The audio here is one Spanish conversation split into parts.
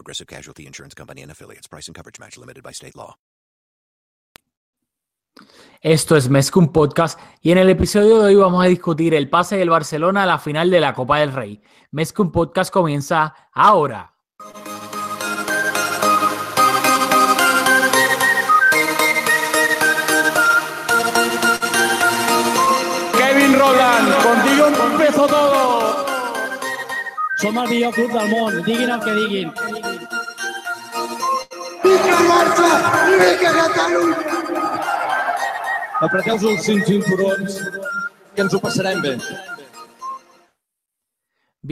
Progressive Casualty Insurance Company and affiliates. Price and coverage match limited by state law. Esto es Mezcum Podcast y en el episodio de hoy vamos a discutir el pase del Barcelona a la final de la Copa del Rey. Mezcum Podcast comienza ahora. Kevin Roland, contigo empezó todo. Som el millor club del món, diguin el que diguin. Vinga el Barça i vinga Catalunya! Apreteu els cinc cinturons, que ens ho passarem bé.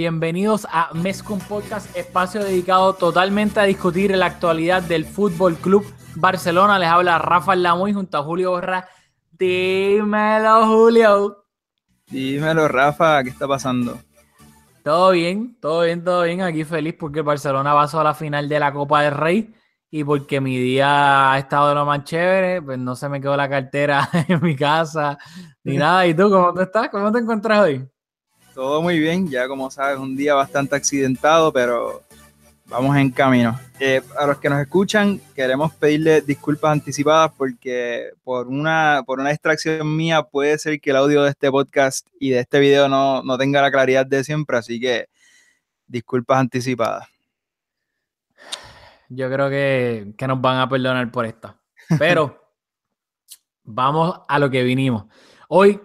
Bienvenidos a Mezcum Podcast, espacio dedicado totalmente a discutir la actualidad del Fútbol Club Barcelona. Les habla Rafael Lamuy junto a Julio Borra. Dímelo, Julio. Dímelo, Rafa, ¿qué está pasando? Todo bien, todo bien, todo bien. Aquí feliz porque el Barcelona pasó a la final de la Copa del Rey y porque mi día ha estado de lo más chévere, pues no se me quedó la cartera en mi casa ni nada. ¿Y tú cómo te estás? ¿Cómo te encuentras hoy? Todo muy bien, ya como sabes, un día bastante accidentado, pero vamos en camino. Eh, a los que nos escuchan, queremos pedirle disculpas anticipadas porque por una, por una distracción mía puede ser que el audio de este podcast y de este video no, no tenga la claridad de siempre, así que disculpas anticipadas. Yo creo que, que nos van a perdonar por esta. Pero vamos a lo que vinimos. Hoy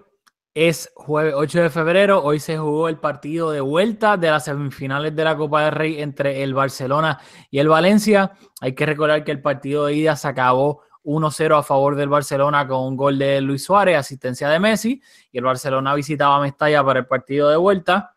es jueves 8 de febrero, hoy se jugó el partido de vuelta de las semifinales de la Copa del Rey entre el Barcelona y el Valencia. Hay que recordar que el partido de ida se acabó 1-0 a favor del Barcelona con un gol de Luis Suárez, asistencia de Messi, y el Barcelona visitaba Mestalla para el partido de vuelta.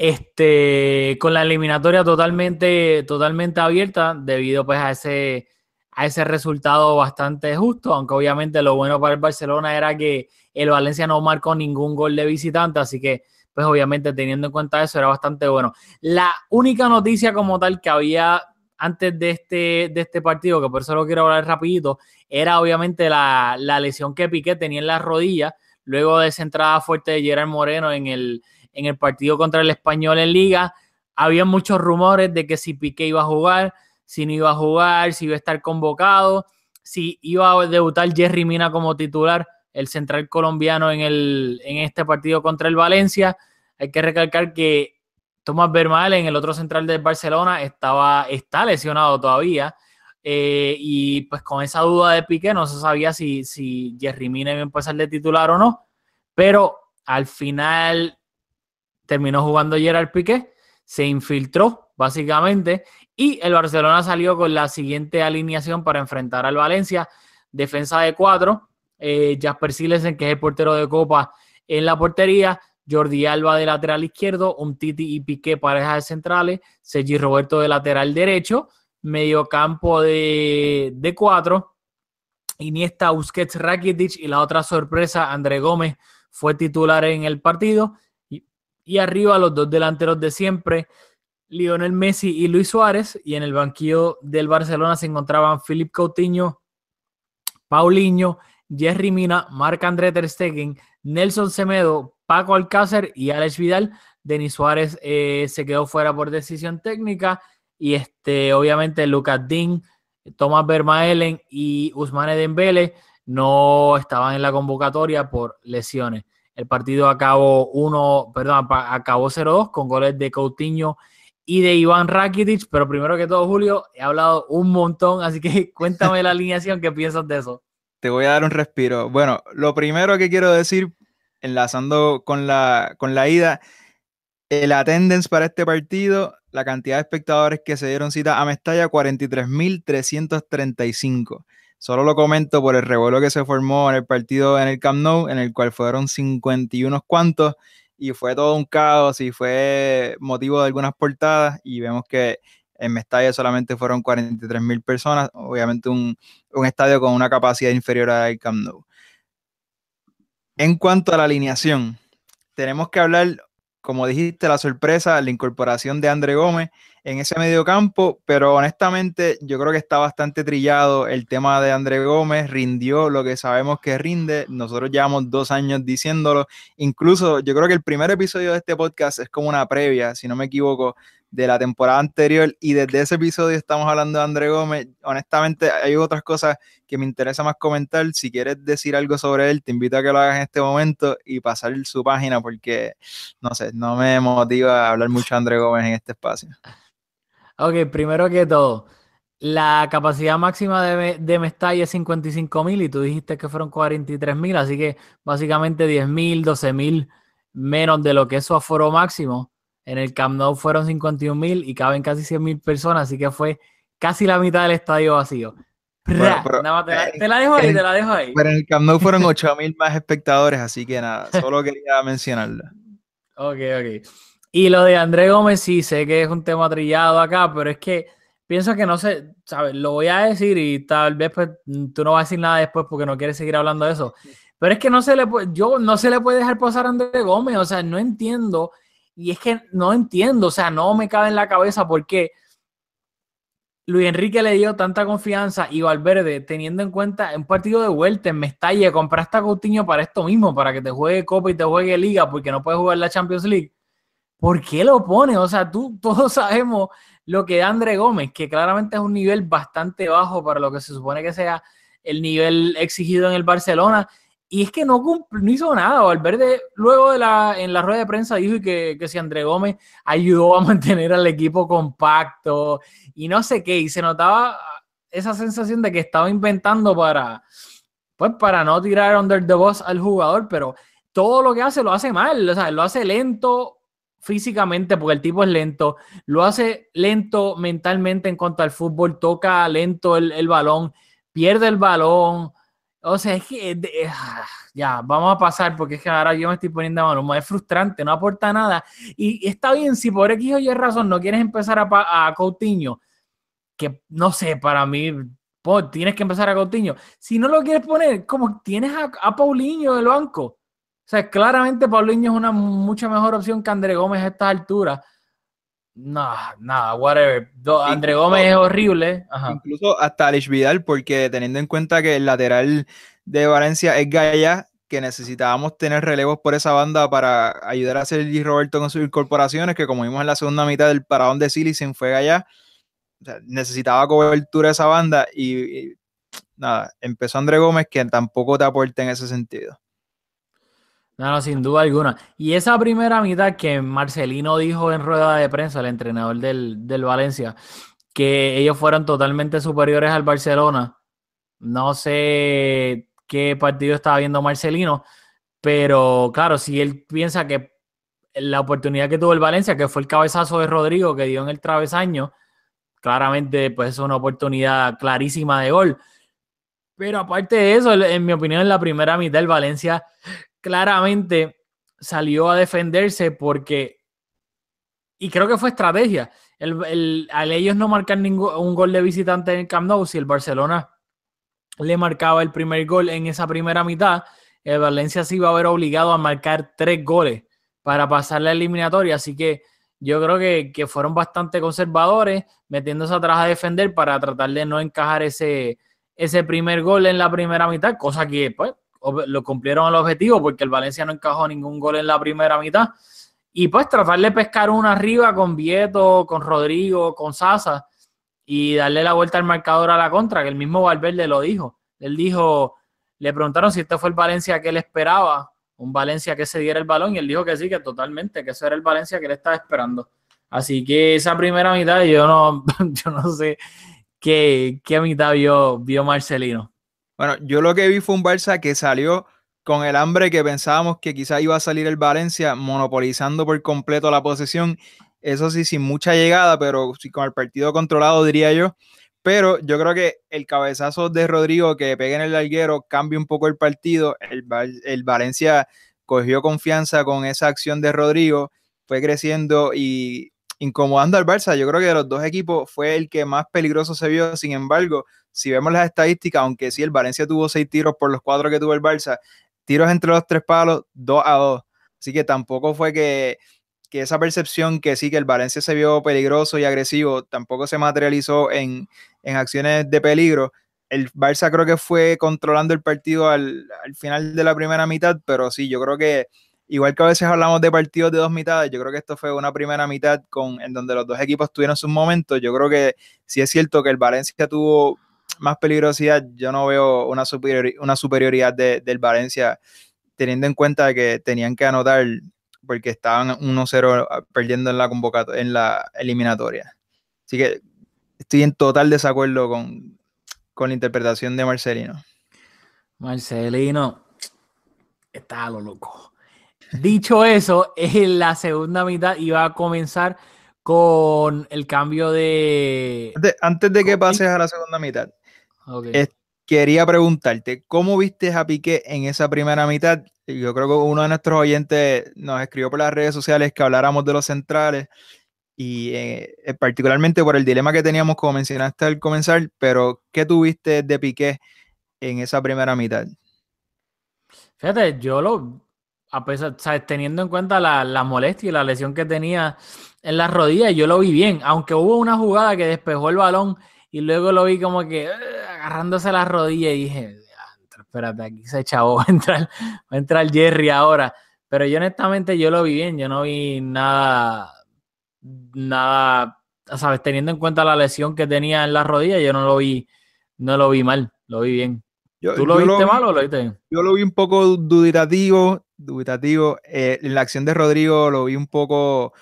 Este, con la eliminatoria totalmente, totalmente abierta debido pues a ese, a ese resultado bastante justo, aunque obviamente lo bueno para el Barcelona era que el Valencia no marcó ningún gol de visitante, así que pues obviamente teniendo en cuenta eso era bastante bueno. La única noticia como tal que había antes de este, de este partido, que por eso lo quiero hablar rapidito, era obviamente la, la lesión que Piqué tenía en la rodilla luego de esa entrada fuerte de Gerard Moreno en el, en el partido contra el Español en Liga. Había muchos rumores de que si Piqué iba a jugar, si no iba a jugar, si iba a estar convocado, si iba a debutar Jerry Mina como titular, el central colombiano en, el, en este partido contra el Valencia. Hay que recalcar que Tomás Vermaelen, el otro central del Barcelona, estaba, está lesionado todavía. Eh, y pues con esa duda de Piqué no se sabía si, si Jerry Mina iba a empezar de titular o no. Pero al final terminó jugando Gerard Piqué, se infiltró básicamente y el Barcelona salió con la siguiente alineación para enfrentar al Valencia. Defensa de cuatro, eh, Jasper Silesen, que es el portero de Copa en la portería, Jordi Alba de lateral izquierdo, un Titi y Piqué pareja de centrales, Sergi Roberto de lateral derecho, medio campo de, de cuatro, Iniesta, Busquets, Rakitic y la otra sorpresa, André Gómez fue titular en el partido y, arriba los dos delanteros de siempre, Lionel Messi y Luis Suárez, y en el banquillo del Barcelona se encontraban Philip Coutinho, Paulinho, Jerry Mina, Marc André Ter Stegen, Nelson Semedo, Paco Alcácer y Alex Vidal. Denis Suárez eh, se quedó fuera por decisión técnica y este, obviamente Lucas Dean, Thomas Vermaelen y Usmane Dembele no estaban en la convocatoria por lesiones. El partido acabó 1, perdón, acabó 0-2 con goles de Coutinho y de Iván Rakitic, pero primero que todo, Julio, he hablado un montón, así que cuéntame la alineación, ¿qué piensas de eso? Te voy a dar un respiro. Bueno, lo primero que quiero decir, enlazando con la, con la ida, el attendance para este partido, la cantidad de espectadores que se dieron cita a Mestalla, 43.335. Solo lo comento por el revuelo que se formó en el partido en el Camp Nou, en el cual fueron 51 cuantos y fue todo un caos y fue motivo de algunas portadas y vemos que En Mestalla solamente fueron 43 mil personas, obviamente un, un, estadio con una capacidad inferior al Camp Nou. En cuanto a la alineación, tenemos que hablar, como dijiste, la sorpresa, la incorporación de André Gómez en ese medio campo, pero honestamente yo creo que está bastante trillado el tema de André Gómez, rindió lo que sabemos que rinde, nosotros llevamos dos años diciéndolo, incluso yo creo que el primer episodio de este podcast es como una previa, si no me equivoco, de la temporada anterior y desde ese episodio estamos hablando de André Gómez. Honestamente, hay otras cosas que me interesa más comentar. Si quieres decir algo sobre él, te invito a que lo hagas en este momento y pasar su página porque, no sé, no me motiva hablar mucho de André Gómez en este espacio. Ok, primero que todo, la capacidad máxima de, de Mestalla es 55 mil y tú dijiste que fueron 43 mil, así que básicamente 10 mil, 12 mil menos de lo que es su aforo máximo. En el Camp Nou fueron 51 mil y caben casi 100 mil personas, así que fue casi la mitad del estadio vacío. Bueno, pero, nada más te, la, te, la, dejo ahí, te la dejo ahí. Pero en el Camp Nou fueron 8 mil más espectadores, así que nada, solo quería mencionarlo. Ok, ok. Y lo de André Gómez, sí, sé que es un tema trillado acá, pero es que pienso que no sé, ¿sabes? Lo voy a decir y tal vez pues, tú no vas a decir nada después porque no quieres seguir hablando de eso. Pero es que no se le puede, yo no se le puede dejar pasar a André Gómez, o sea, no entiendo y es que no entiendo, o sea, no me cabe en la cabeza por qué Luis Enrique le dio tanta confianza y Valverde, teniendo en cuenta un partido de vuelta en Mestalla, compraste a Coutinho para esto mismo, para que te juegue Copa y te juegue Liga, porque no puedes jugar la Champions League. ¿Por qué lo pone? O sea, tú, todos sabemos lo que da André Gómez, que claramente es un nivel bastante bajo para lo que se supone que sea el nivel exigido en el Barcelona y es que no, no hizo nada. Valverde, luego de la, en la rueda de prensa, dijo que, que si André Gómez ayudó a mantener al equipo compacto y no sé qué. Y se notaba esa sensación de que estaba inventando para, pues, para no tirar under the bus al jugador, pero todo lo que hace lo hace mal. O sea, lo hace lento físicamente porque el tipo es lento, lo hace lento mentalmente en cuanto al fútbol, toca lento el, el balón, pierde el balón o sea, es que ah, ya, vamos a pasar porque es que ahora yo me estoy poniendo malo. Es frustrante, no aporta nada. Y, está bien, si por X o Y razón no quieres empezar a, a Coutinho, que no sé, para mí, pues, tienes que empezar a Coutinho. Si no lo quieres poner, como tienes a, a Paulinho del banco. O sea, claramente Paulinho es una mucha mejor opción que André Gómez a estas alturas. No, nada, whatever. André Gómez es horrible. Incluso hasta Alex Vidal, porque teniendo en cuenta que el lateral de Valencia es Gaya, que necesitábamos tener relevos por esa banda para ayudar a Sergi Roberto con sus incorporaciones, que como vimos en la segunda mitad del paradón de Silicen fue Gaya. O sea, necesitaba cobertura esa banda y, y nada, empezó André Gómez, que tampoco te aporta en ese sentido. No, no, sin duda alguna. Y esa primera mitad que Marcelino dijo en rueda de prensa, el entrenador del, del Valencia, que ellos fueron totalmente superiores al Barcelona. No sé qué partido estaba viendo Marcelino, pero claro, si él piensa que la oportunidad que tuvo el Valencia, que fue el cabezazo de Rodrigo que dio en el travesaño, claramente pues es una oportunidad clarísima de gol. Pero aparte de eso, en mi opinión, en la primera mitad el Valencia claramente salió a defenderse porque, y creo que fue estrategia, el, al ellos no marcar ningún un gol de visitante en el Camp Nou, si el Barcelona le marcaba el primer gol en esa primera mitad, el Valencia se iba a ver obligado a marcar tres goles para pasar la eliminatoria, así que yo creo que, fueron bastante conservadores, metiéndose atrás a defender para tratar de no encajar ese, ese primer gol en la primera mitad, cosa que pues lo cumplieron el objetivo porque el Valencia no encajó ningún gol en la primera mitad. Y pues tratar de pescar una arriba con Vieto, con Rodrigo, con Sasa y darle la vuelta al marcador a la contra, que el mismo Valverde lo dijo. Él dijo, le preguntaron si este fue el Valencia que él esperaba, un Valencia que se diera el balón, y él dijo que sí, que totalmente, que eso era el Valencia que él estaba esperando. Así que esa primera mitad, yo no, yo no sé qué, qué mitad vio, vio Marcelino. Bueno, yo lo que vi fue un Barça que salió con el hambre que pensábamos que quizá iba a salir el Valencia, monopolizando por completo la posesión. Eso sí, sin mucha llegada, pero sí con el partido controlado, diría yo. Pero yo creo que el cabezazo de Rodrigo que pega en el larguero cambia un poco el partido. El, el Valencia cogió confianza con esa acción de Rodrigo, fue creciendo y incomodando al Barça. Yo creo que de los dos equipos fue el que más peligroso se vio. Sin embargo, si vemos las estadísticas, aunque sí el Valencia tuvo seis tiros por los cuatro que tuvo el Barça, tiros entre los tres palos, dos a dos. Así que tampoco fue que, que esa percepción que sí que el Valencia se vio peligroso y agresivo, tampoco se materializó en, en acciones de peligro. El Barça creo que fue controlando el partido al, al final de la primera mitad, pero sí, yo creo que igual que a veces hablamos de partidos de dos mitades, yo creo que esto fue una primera mitad en donde los dos equipos tuvieron sus momentos. Yo creo que sí es cierto que el Valencia tuvo más peligrosidad. Yo no veo una, superior, una superioridad de, del Valencia, teniendo en cuenta que tenían que anotar porque estaban 1-0 perdiendo en la en la eliminatoria. Así que estoy en total desacuerdo con, con la interpretación de Marcelino. Marcelino está a lo loco. Dicho eso, en la segunda mitad iba a comenzar con el cambio de. Antes, antes de que pases a la segunda mitad, okay. quería preguntarte, ¿cómo viste a Piqué en esa primera mitad? Yo creo que uno de nuestros oyentes nos escribió por las redes sociales que habláramos de los centrales y eh, particularmente por el dilema que teníamos, como mencionaste al comenzar, pero ¿qué tuviste de Piqué en esa primera mitad? Fíjate, yo lo, a pesar, ¿sabes? teniendo en cuenta la, la, molestia y la lesión que tenía en las rodillas, yo lo vi bien, aunque hubo una jugada que despejó el balón y luego lo vi como que uh, agarrándose las rodillas y dije, espérate, aquí se echó, va a entrar, va a entrar Jerry ahora. Pero yo honestamente yo lo vi bien, yo no vi nada, nada, sabes, teniendo en cuenta la lesión que tenía en las rodillas, yo no lo vi, no lo vi mal, lo vi bien. Yo, ¿Tú lo viste lo, mal o lo viste? Yo lo vi un poco duditativo, dubitativo. Eh, en la acción de Rodrigo lo vi un poco,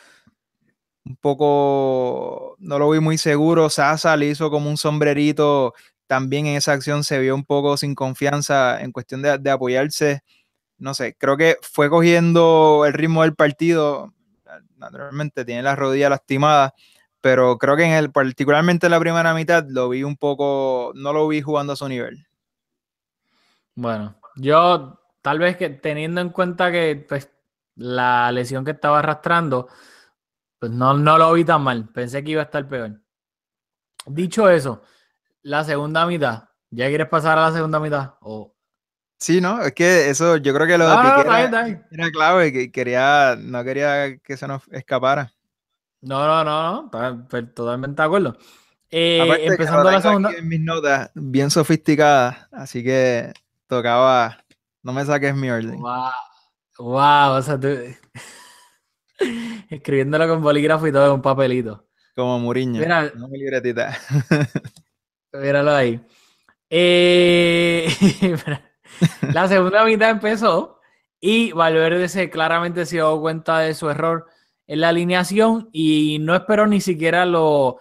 un poco, no lo vi muy seguro. Sasa le hizo como un sombrerito. También en esa acción se vio un poco sin confianza en cuestión de, de apoyarse. No sé, creo que fue cogiendo el ritmo del partido. Naturalmente tiene las rodillas lastimadas, pero creo que en el, particularmente en la primera mitad lo vi un poco, no lo vi jugando a su nivel. Bueno, yo tal vez que teniendo en cuenta que pues, la lesión que estaba arrastrando, pues no, no lo vi tan mal. Pensé que iba a estar peor. Dicho eso, la segunda mitad. ¿Ya quieres pasar a la segunda mitad? ¿O Sí, no, es que eso, yo creo que lo de No, no, Piqué está bien, era, clave, que quería, no quería que se nos escapara. No, no, no, no, per- totalmente de acuerdo. Eh, empezando la segunda. aquí en mis notas bien sofisticadas, así que tocaba, no me saques mi orden. Wow, wow, o sea, tú escribiéndolo con bolígrafo y todo en un papelito. Como Muriño, Mira, no mi libretita. míralo ahí. Eh, la segunda mitad empezó y Valverde se claramente se dio cuenta de su error en la alineación y no esperó ni siquiera lo.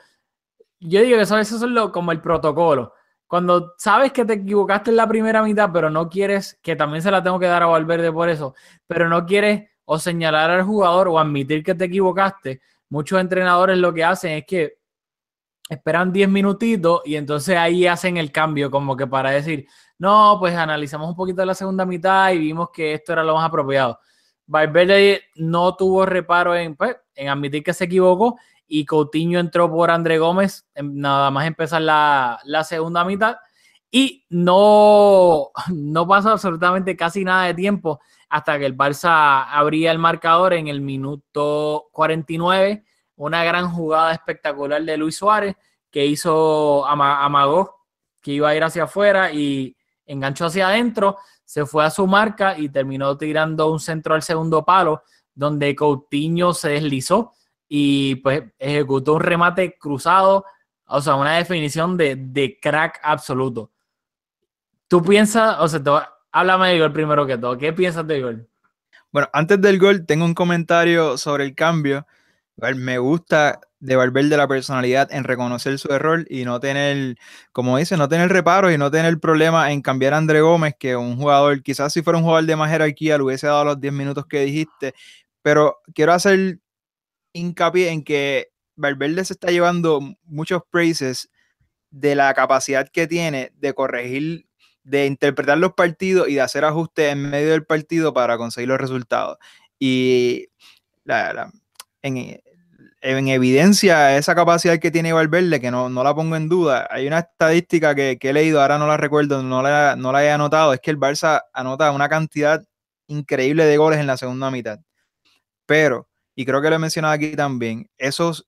Yo digo que eso, eso es lo, como el protocolo. Cuando sabes que te equivocaste en la primera mitad, pero no quieres, que también se la tengo que dar a Valverde por eso, pero no quieres o señalar al jugador o admitir que te equivocaste, muchos entrenadores lo que hacen es que esperan 10 minutitos y entonces ahí hacen el cambio, como que para decir, no, pues analizamos un poquito la segunda mitad y vimos que esto era lo más apropiado. Valverde no tuvo reparo en, pues, en admitir que se equivocó y Coutinho entró por André Gómez en nada más empezar la, la segunda mitad y no, no pasó absolutamente casi nada de tiempo hasta que el Barça abría el marcador en el minuto 49 una gran jugada espectacular de Luis Suárez que hizo ama- amagó que iba a ir hacia afuera y enganchó hacia adentro, se fue a su marca y terminó tirando un centro al segundo palo donde Coutinho se deslizó y pues ejecutó un remate cruzado, o sea, una definición de, de crack absoluto. Tú piensas, o sea, te háblame del gol primero que todo, ¿qué piensas del gol? Bueno, antes del gol, tengo un comentario sobre el cambio. Me gusta de Valverde la personalidad en reconocer su error y no tener, como dice, no tener reparos y no tener problema en cambiar a André Gómez, que un jugador, quizás si fuera un jugador de más jerarquía, le hubiese dado los 10 minutos que dijiste. Pero quiero hacer hincapié en que Valverde se está llevando muchos praises de la capacidad que tiene de corregir, de interpretar los partidos y de hacer ajustes en medio del partido para conseguir los resultados. Y la- en, en evidencia esa capacidad que tiene Valverde, que no, no la pongo en duda. Hay una estadística que, que he leído, ahora no la recuerdo, no la, no la he anotado, es que el Barça anota una cantidad increíble de goles en la segunda mitad. Pero, y creo que lo he mencionado aquí también, esos,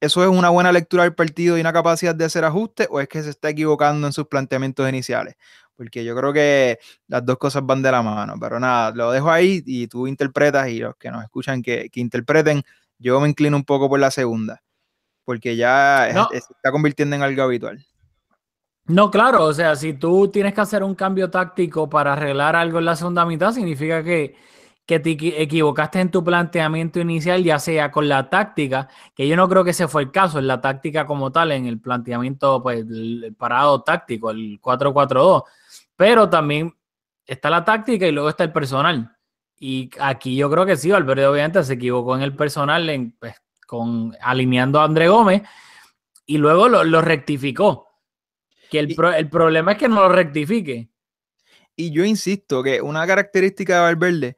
¿eso es una buena lectura del partido y una capacidad de hacer ajustes o es que se está equivocando en sus planteamientos iniciales? Porque yo creo que las dos cosas van de la mano, pero nada, lo dejo ahí y tú interpretas y los que nos escuchan que, que interpreten yo me inclino un poco por la segunda, porque ya No. es- se está convirtiendo en algo habitual. No, claro, o sea, si tú tienes que hacer un cambio táctico para arreglar algo en la segunda mitad, significa que, que te equi- equivocaste en tu planteamiento inicial, ya sea con la táctica, que yo no creo que ese fue el caso, en la táctica como tal, en el planteamiento, pues, el, parado táctico, el 4-4-2, pero también está la táctica y luego está el personal. Y aquí yo creo que sí, Valverde obviamente se equivocó en el personal, en, pues, con, alineando a André Gómez, y luego lo, lo rectificó. Que el, pro- el problema es que no lo rectifique. Y yo insisto que una característica de Valverde,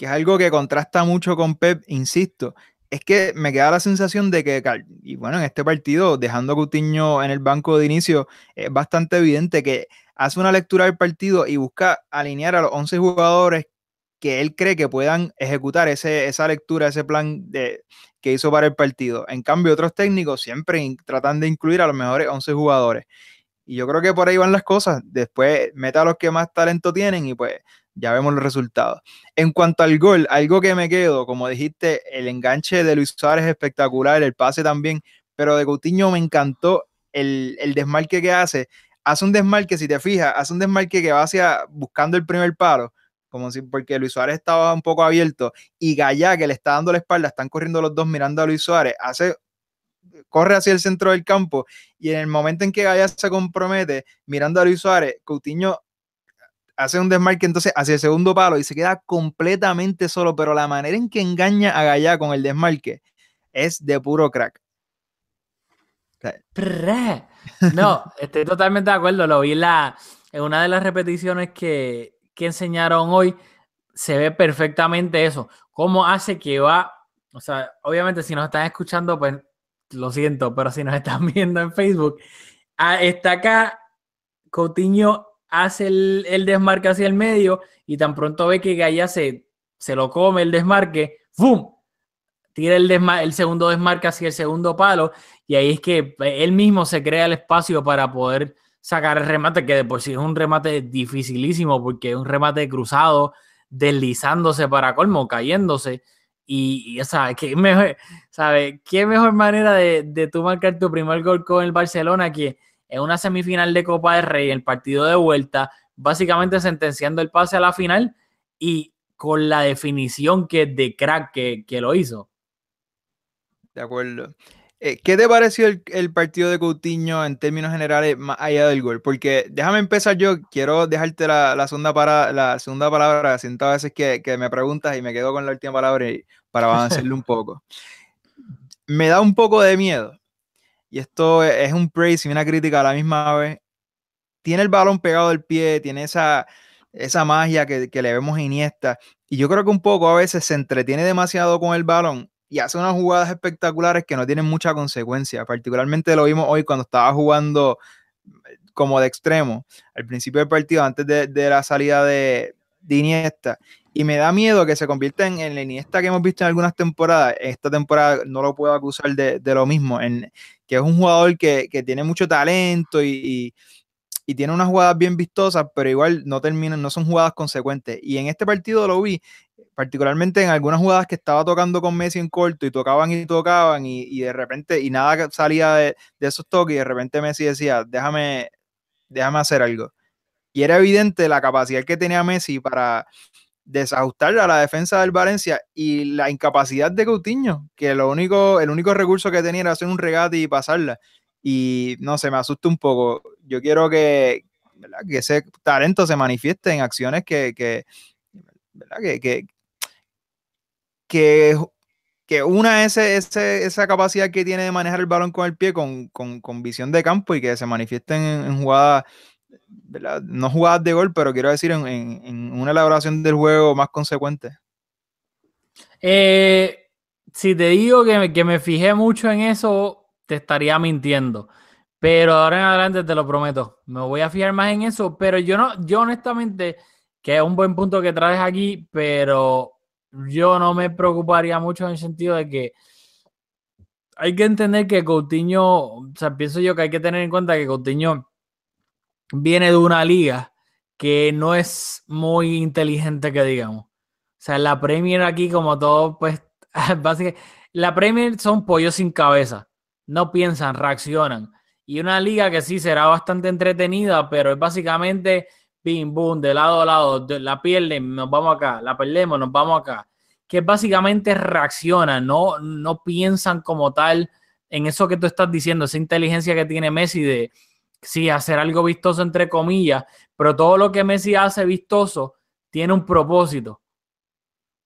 que es algo que contrasta mucho con Pep, insisto, es que me queda la sensación de que, y bueno, en este partido, dejando a Coutinho en el banco de inicio, es bastante evidente que hace una lectura del partido y busca alinear a los 11 jugadores que él cree que puedan ejecutar ese, esa lectura, ese plan de, que hizo para el partido. En cambio, otros técnicos siempre tratan de incluir a los mejores 11 jugadores. Y yo creo que por ahí van las cosas. Después meta a los que más talento tienen y pues ya vemos los resultados. En cuanto al gol, algo que me quedo, como dijiste, el enganche de Luis Suárez es espectacular, el pase también, pero de Coutinho me encantó el, el desmarque que hace. Hace un desmarque, si te fijas, hace un desmarque que va hacia buscando el primer palo, como si porque Luis Suárez estaba un poco abierto y Gallá, que le está dando la espalda, están corriendo los dos mirando a Luis Suárez, hace corre hacia el centro del campo y en el momento en que Gallá se compromete mirando a Luis Suárez, Coutinho hace un desmarque entonces hacia el segundo palo y se queda completamente solo, pero la manera en que engaña a Gallá con el desmarque es de puro crack. No, estoy totalmente de acuerdo. Lo vi en una de las repeticiones que, que enseñaron hoy. Se ve perfectamente eso. Cómo hace que va. O sea, obviamente, si nos están escuchando, pues lo siento, pero si nos están viendo en Facebook, ah, está acá. Coutinho hace el, el desmarque hacia el medio y tan pronto ve que Gaya se, se lo come el desmarque, ¡fum! Tira el, el segundo desmarque hacia el segundo palo y ahí es que él mismo se crea el espacio para poder sacar el remate, que de por sí es un remate dificilísimo porque es un remate cruzado, deslizándose para colmo, cayéndose. Y, y sea, ¿qué mejor, sabe, ¿qué mejor manera de, de tú marcar tu primer gol con el Barcelona que en una semifinal de Copa del Rey, el partido de vuelta, básicamente sentenciando el pase a la final y con la definición que de crack que, que lo hizo? De acuerdo. Eh, ¿Qué te pareció el, el partido de Coutinho en términos generales más allá del gol? Porque déjame empezar yo, quiero dejarte la, la segunda, para, la segunda palabra, siento a veces que, que me preguntas y me quedo con la última palabra y- para avanzarle un poco. Me da un poco de miedo, y esto es, es un praise y una crítica a la misma vez. Tiene el balón pegado del pie, tiene esa, esa magia que, que le vemos a Iniesta, y yo creo que un poco a veces se entretiene demasiado con el balón y hace unas jugadas espectaculares que no tienen mucha consecuencia. Particularmente lo vimos hoy cuando estaba jugando como de extremo al principio del partido, antes de, de la salida de, de Iniesta. Y me da miedo que se convierta en, en la que hemos visto en algunas temporadas. Esta temporada no lo puedo acusar de, de lo mismo, en, que es un jugador que, que tiene mucho talento y, y, y tiene unas jugadas bien vistosas, pero igual no terminan, no son jugadas consecuentes. Y en este partido lo vi, particularmente en algunas jugadas que estaba tocando con Messi en corto y tocaban y tocaban y, y de repente, y nada salía de, de, esos toques y de repente Messi decía, déjame, déjame hacer algo. Y era evidente la capacidad que tenía Messi para desajustar a la defensa del Valencia y la incapacidad de Coutinho, que lo único, el único recurso que tenía era hacer un regate y pasarla. Y no sé, me asusta un poco. Yo quiero que, que ese talento se manifieste en acciones que, que, ¿verdad? que, que, que, que una ese, ese, esa capacidad que tiene de manejar el balón con el pie con, con, con visión de campo y que se manifiesten en, en jugadas, no jugadas de gol, pero quiero decir en, en, una elaboración del juego más consecuente. Eh, si te digo que que me fijé mucho en eso, te estaría mintiendo. Pero ahora en adelante te lo prometo. Me voy a fijar más en eso. Pero yo no, yo honestamente, que es un buen punto que traes aquí, pero yo no me preocuparía mucho en el sentido de que hay que entender que Coutinho, o sea, pienso yo que hay que tener en cuenta que Coutinho viene de una liga que no es muy inteligente, que digamos. O sea, la Premier aquí, como todo, pues, básicamente, la Premier son pollos sin cabeza. No piensan, reaccionan. Y una liga que sí será bastante entretenida, pero es básicamente bim, boom, de lado a lado, la pierden, nos vamos acá, la perdemos, nos vamos acá. Que básicamente reaccionan, no, no piensan como tal en eso que tú estás diciendo, esa inteligencia que tiene Messi de, sí, hacer algo vistoso entre comillas, pero todo lo que Messi hace vistoso tiene un propósito.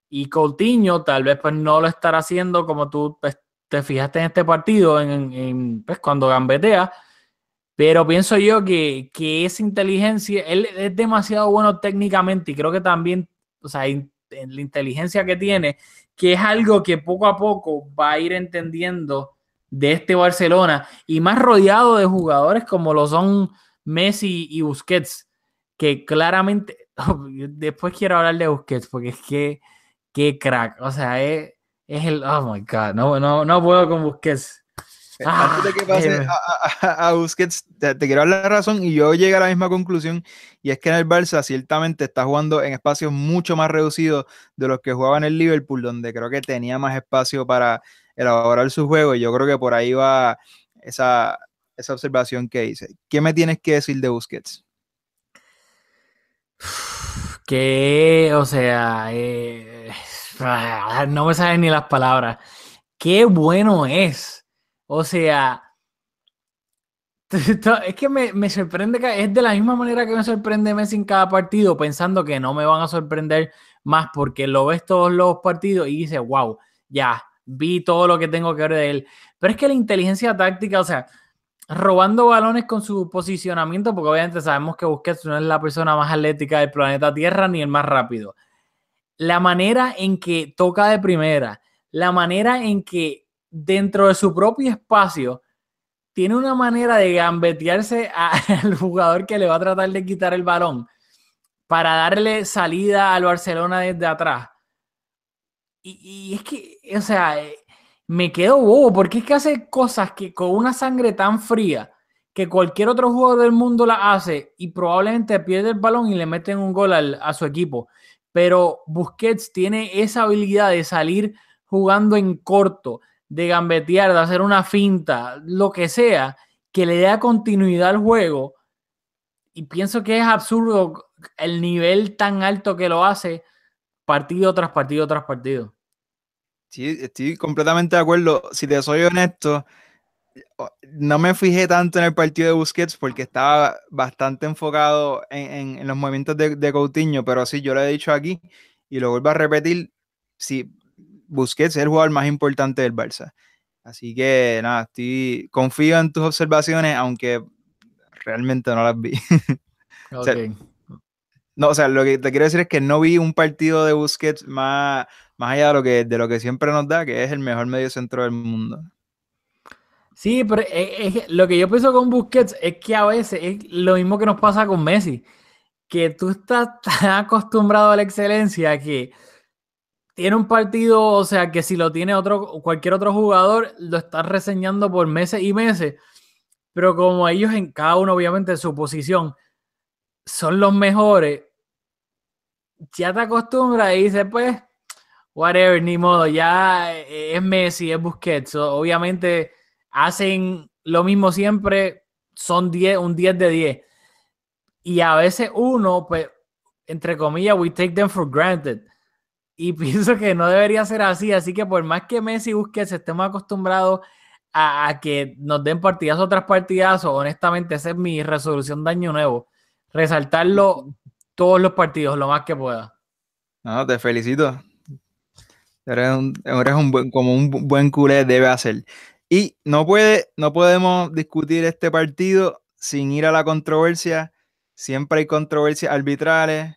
Y Coutinho tal vez pues no lo estará haciendo como tú pues, te fijaste en este partido, en, pues, cuando gambetea, pero pienso yo que, que, esa inteligencia, él es demasiado bueno técnicamente y creo que también, o sea, en la inteligencia que tiene, que es algo que poco a poco va a ir entendiendo de este Barcelona y más rodeado de jugadores como lo son Messi y Busquets, que claramente, después quiero hablar de Busquets porque es que, qué crack, o sea, es, es el, oh my god, no, no, no puedo con Busquets. Eh, antes de que ah, pase a, Busquets, te, quiero dar la razón y yo llegué a la misma conclusión y es que en el Barça ciertamente está jugando en espacios mucho más reducidos de los que jugaba en el Liverpool, donde creo que tenía más espacio para elaborar su juego y yo creo que por ahí va esa, esa observación que hice. ¿Qué me tienes que decir de Busquets? Que, o sea, eh, no me saben ni las palabras. Qué bueno es. O sea, es que me, me, sorprende que es de la misma manera que me sorprende Messi en cada partido, pensando que no me van a sorprender más porque lo ves todos los partidos y dices, wow, ya, vi todo lo que tengo que ver de él. Pero es que la inteligencia táctica, o sea, robando balones con su posicionamiento, porque obviamente sabemos que Busquets no es la persona más atlética del planeta Tierra ni el más rápido. La manera en que toca de primera, la manera en que dentro de su propio espacio tiene una manera de gambetearse al jugador que le va a tratar de quitar el balón para darle salida al Barcelona desde atrás. Y, es que, o sea, eh, me quedo bobo porque es que hace cosas que con una sangre tan fría que cualquier otro jugador del mundo la hace y probablemente pierde el balón y le meten un gol a su equipo. Pero Busquets tiene esa habilidad de salir jugando en corto, de gambetear, de hacer una finta, lo que sea, que le dé continuidad al juego. Y pienso que es absurdo el nivel tan alto que lo hace partido tras partido tras partido. Sí, estoy completamente de acuerdo. Si te soy honesto, no me fijé tanto en el partido de Busquets porque estaba bastante enfocado en, los movimientos de, Coutinho, pero sí, yo lo he dicho aquí y lo vuelvo a repetir, sí, Busquets es el jugador más importante del Barça. Así que nada, estoy confío en tus observaciones, aunque realmente no las vi. no, o sea, lo que te quiero decir es que no vi un partido de Busquets más, más allá de lo que, de lo que siempre nos da, que es el mejor medio centro del mundo. Sí, pero lo que yo pienso con Busquets es que a veces es lo mismo que nos pasa con Messi, que tú estás tan acostumbrado a la excelencia que tiene un partido, o sea, que si lo tiene otro, cualquier otro jugador, lo estás reseñando por meses y meses, pero como ellos en cada uno, obviamente, en su posición, son los mejores, ya te acostumbras y dices, pues, whatever, ni modo, ya es Messi, es Busquets. obviamente hacen lo mismo siempre, son 10, un 10 de 10. Y a veces uno, pues, entre comillas, we take them for granted. Y pienso que no debería ser así. Así que por más que Messi Busquets estemos acostumbrados a, a, que nos den partidas otras partidas, honestamente, esa es mi resolución de año nuevo. Resaltarlo todos los partidos, lo más que pueda. No, te felicito. Eres un, eres un buen, como un buen culé debe hacer. Y no, puede, no podemos discutir este partido sin ir a la controversia. Siempre hay controversias arbitrales.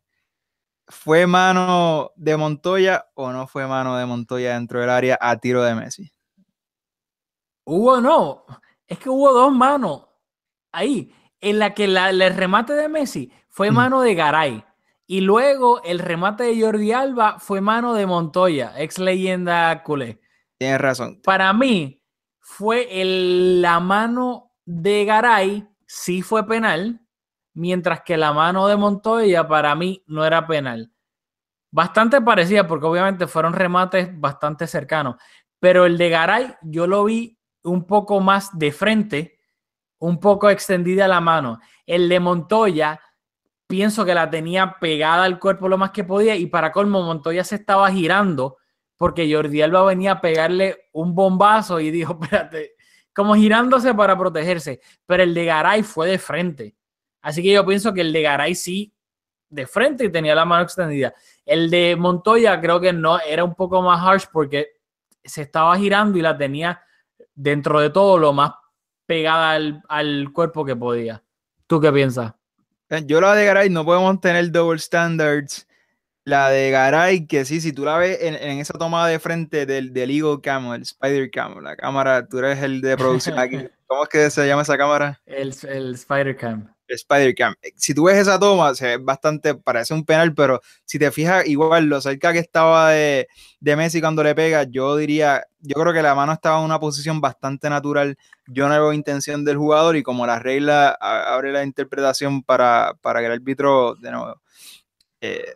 ¿fue mano de Montoya o no fue mano de Montoya dentro del área a tiro de Messi? Hubo, no, es que hubo dos manos ahí, en la que la, el remate de Messi fue Mm. mano de Garay. Y luego el remate de Jordi Alba fue mano de Montoya, ex leyenda culé. Tienes razón. Para mí, fue el- la mano de Garay, sí fue penal, mientras que la mano de Montoya para mí no era penal. Bastante parecida, porque obviamente fueron remates bastante cercanos. Pero el de Garay, yo lo vi un poco más de frente, un poco extendida la mano. El de Montoya, pienso que la tenía pegada al cuerpo lo más que podía, y para colmo, Montoya se estaba girando porque Jordi Alba venía a pegarle un bombazo y dijo, espérate, como girándose para protegerse, pero el de Garay fue de frente. Así que yo pienso que el de Garay sí, de frente y tenía la mano extendida. El de Montoya creo que no, era un poco más harsh porque se estaba girando y la tenía dentro de todo lo más pegada al, al cuerpo que podía. ¿Tú qué piensas? Yo la de Garay no podemos tener double standards. La de Garay, que sí, si tú la ves en, en esa toma de frente del, del Eagle Cam, el Spider Cam, la cámara, tú eres el de producción aquí. ¿Cómo es que se llama esa cámara? El. El Spider Cam. Eh, Si tú ves esa toma, se bastante, parece un penal, pero si te fijas, igual lo cerca que estaba de, de Messi cuando le pega, yo diría, yo creo que la mano estaba en una posición bastante natural. Yo no veo intención del jugador y como la regla abre la interpretación para, para que el árbitro, de nuevo, eh,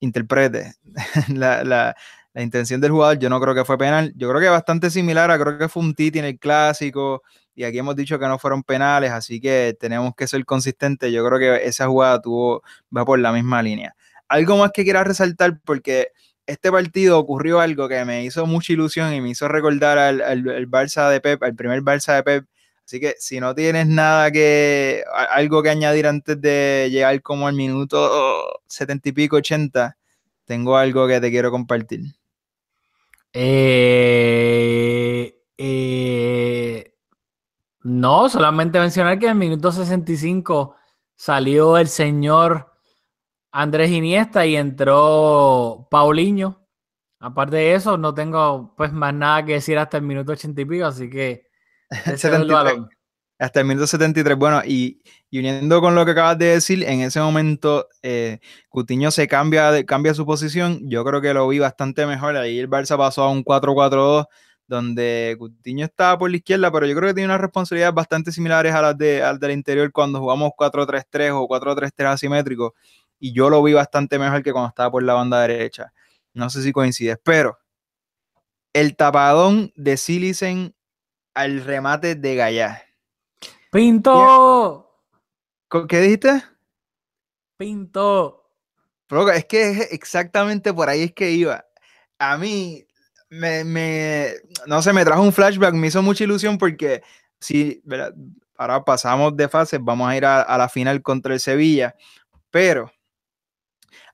interprete la, la- la intención del jugador, yo no creo que fue penal. Yo creo que bastante similar a creo que fue un Titi en el clásico y aquí hemos dicho que no fueron penales, así que tenemos que ser consistentes. Yo creo que esa jugada tuvo, va por la misma línea. Algo más que quiera resaltar, porque este partido ocurrió algo que me hizo mucha ilusión y me hizo recordar al, al- Barça de Pep, al primer Barça de Pep. Así que si no tienes nada que, algo que añadir antes de llegar como al minuto setenta y pico, 80, tengo algo que te quiero compartir. Eh, eh, no, solamente mencionar que en el minuto 65 salió el señor Andrés Iniesta y entró Paulinho. Aparte de eso, no tengo pues más nada que decir hasta el minuto 80 y pico, así que cedo el 73. balón. Hasta el minuto 73. Bueno, y, y uniendo con lo que acabas de decir, en ese momento eh, Coutinho se cambia, de- cambia su posición. Yo creo que lo vi bastante mejor. Ahí el Barça pasó a un 4-4-2, donde Coutinho estaba por la izquierda, pero yo creo que tiene unas responsabilidades bastante similares a las, de, a las del interior cuando jugamos 4-3-3 o 4-3-3 asimétrico. Y yo lo vi bastante mejor que cuando estaba por la banda derecha. No sé si coincides, pero el tapadón de Silicen al remate de Gallá. ¡Pinto! ¿Qué dijiste? ¡Pinto! Es que exactamente por ahí es que iba. A mí, me, me- no sé, me trajo un flashback, me hizo mucha ilusión porque si, ¿verdad? ahora pasamos de fase, vamos a ir a, la final contra el Sevilla, pero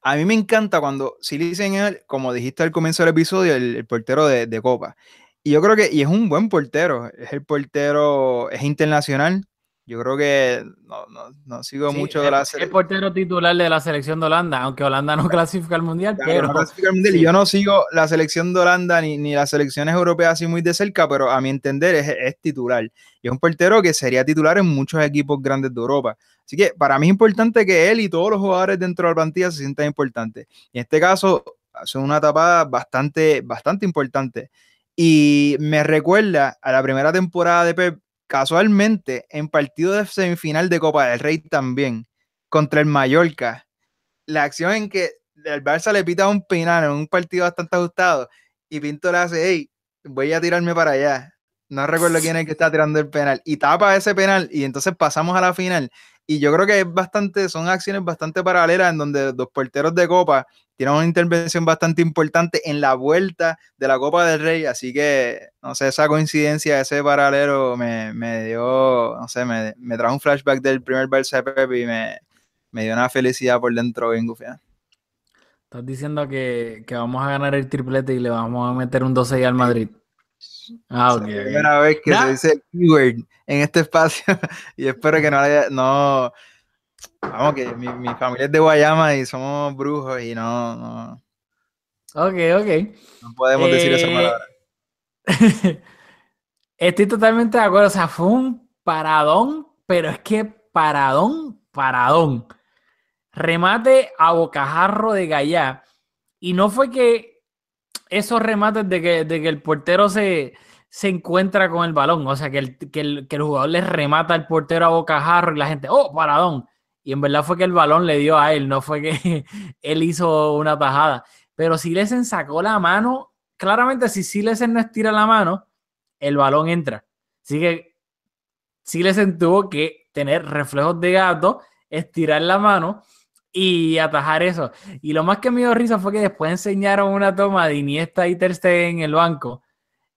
a mí me encanta cuando si dicen él, como dijiste al comienzo del episodio, el, el portero de, de Copa. Y yo creo que, y es un buen portero, es el portero, es internacional. Yo creo que no, no, no sigo Sí, mucho de es- la es selección. portero titular de la selección de Holanda, aunque Holanda no clasifica al mundial, Claro, pero no clasifica al Mundial, y sí. Yo no sigo la selección de Holanda ni, ni las selecciones europeas así muy de cerca, pero a mi entender es, es titular. Y es un portero que sería titular en muchos equipos grandes de Europa. Así que para mí es importante que él y todos los jugadores dentro de la plantilla se sientan importantes. Y en este caso, hace una tapada bastante, bastante importante. Y me recuerda a la primera temporada de Pep, casualmente en partido de semifinal de Copa del Rey también, contra el Mallorca. La acción en que el Barça le pita un penal en un partido bastante ajustado y Pinto le hace, hey, voy a tirarme para allá. No recuerdo quién es el que está tirando el penal. Y tapa ese penal y entonces pasamos a la final. Y yo creo que es bastante, son acciones bastante paralelas en donde los porteros de Copa tienen una intervención bastante importante en la vuelta de la Copa del Rey. Así que, no sé, esa coincidencia, ese paralelo me, me dio, no sé, me, me trajo un flashback del primer Barça de y me, me dio una felicidad por dentro bien gufiada. Estás diciendo que, que vamos a ganar el triplete y le vamos a meter un 12 al Madrid. Ah, Es ok. la ok. primera vez que se dice el keyword en este espacio y espero que no haya, no, Vamos, que mi, mi familia es de Guayama y somos brujos y no, no, Ok, ok. no podemos decir esa Eh, palabra. Estoy totalmente de acuerdo. O sea, fue un paradón, pero es que paradón, paradón. Remate a bocajarro de Gallá. Y no fue que esos remates de que, de que el portero se, se encuentra con el balón, o sea, que el, que, el, que el jugador le remata al portero a bocajarro y la gente, oh, paradón. Y en verdad fue que el balón le dio a él, no fue que él hizo una tajada. Pero Silesen sacó la mano, claramente si Silesen no estira la mano, el balón entra. Así que Silesen tuvo que tener reflejos de gato, estirar la mano y atajar eso. Y lo más que me dio risa fue que después enseñaron una toma de Iniesta y Ter en el banco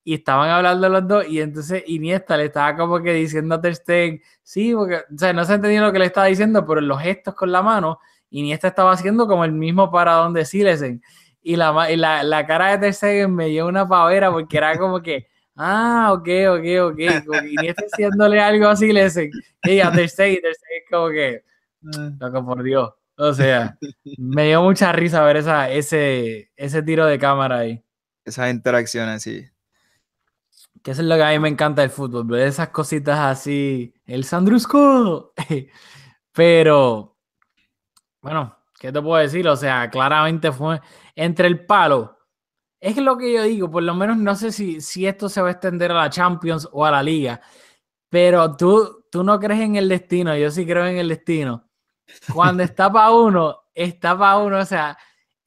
y estaban hablando los dos y entonces Iniesta le estaba como que diciendo a Ter Stegen, sí, porque, o sea, no se entendía lo que le estaba diciendo, pero en los gestos con la mano, Iniesta estaba haciendo como el mismo paradón de Silesen. Y la, y la, la cara de Ter Stegen me dio una pavera porque era como que, ah, ok, ok, ok, como que Iniesta haciéndole algo a Silesen y a Ter Stegen, Ter Stegen como que, loco, por Dios. O sea, me dio mucha risa ver esa, ese, ese tiro de cámara ahí. Esas interacciones, sí. Que eso es lo que a mí me encanta del fútbol, ver esas cositas así, el Sandrusco. Pero, bueno, ¿qué te puedo decir? O sea, claramente fue entre el palo. Es lo que yo digo, por lo menos no sé si, si esto se va a extender a la Champions o a la Liga, pero tú, tú no crees en el destino, yo sí creo en el destino. Cuando está para uno, está para uno, o sea,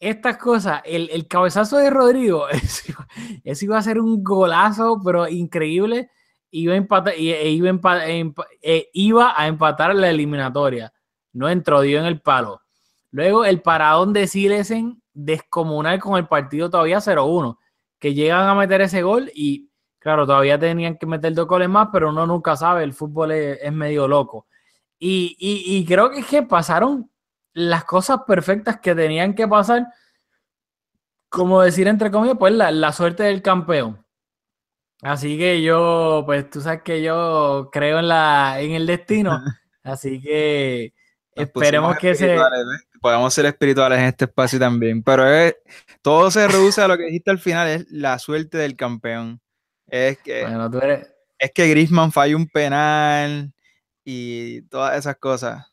estas cosas, el, el cabezazo de Rodrigo, eso, iba- eso iba a ser un golazo, pero increíble. Iba a empatar, e e iba a empatar la eliminatoria. No entró, dio en el palo. Luego el paradón de Silesen descomunal con el partido todavía 0-1, que llegan a meter ese gol y claro, todavía tenían que meter dos goles más, pero uno nunca sabe, el fútbol es, es medio loco. Y, y- y creo que es que pasaron las cosas perfectas que tenían que pasar, como decir entre comillas, pues la, la suerte del campeón. Así que yo, pues tú sabes que yo creo en, la, en el destino, así que Nos esperemos que se... ¿ves? Podemos ser espirituales en este espacio también. Pero es- todo se reduce a lo que dijiste al final, es la suerte del campeón. Es que, Bueno, tú eres, es que Griezmann falló un penal y todas esas cosas.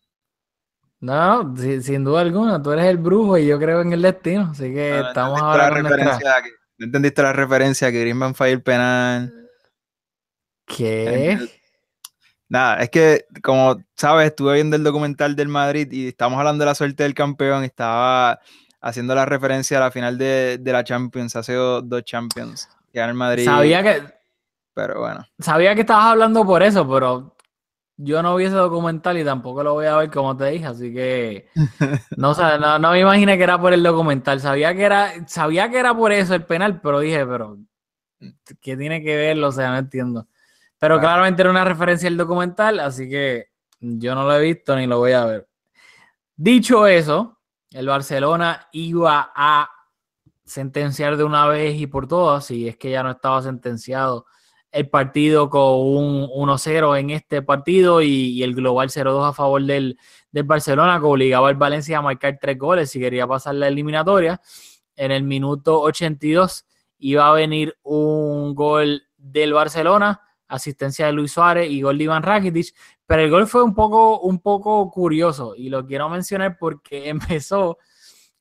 No, no, si- sin duda alguna, tú eres el brujo y yo creo en el destino, así que No, no estamos ahora la con nuestra... referencia que- no entendiste la referencia que Griezmann falló el penal. ¿Qué? Nada, es que como sabes, estuve viendo el documental del Madrid y estamos hablando de la suerte del campeón estaba haciendo la referencia a la final de, de la Champions, hace do- dos Champions, que el Madrid, Sabía que, pero bueno. sabía que estabas hablando por eso, pero yo no vi ese documental y tampoco lo voy a ver como te dije, así que no, no, no me imaginé que era por el documental. Sabía que era, sabía que era por eso el penal, pero dije, pero ¿qué tiene que verlo? O sea, no entiendo. Pero Claro. claramente era una referencia al documental, así que yo no lo he visto ni lo voy a ver. Dicho eso, el Barcelona iba a sentenciar de una vez y por todas, si es que ya no estaba sentenciado el partido con un 1-0 en este partido y, el global 0-2 a favor del, del Barcelona, que obligaba al Valencia a marcar tres goles si quería pasar la eliminatoria. En el minuto 82 iba a venir un gol del Barcelona, asistencia de Luis Suárez y gol de Iván Rakitic, pero el gol fue un poco, un poco curioso y lo quiero mencionar porque empezó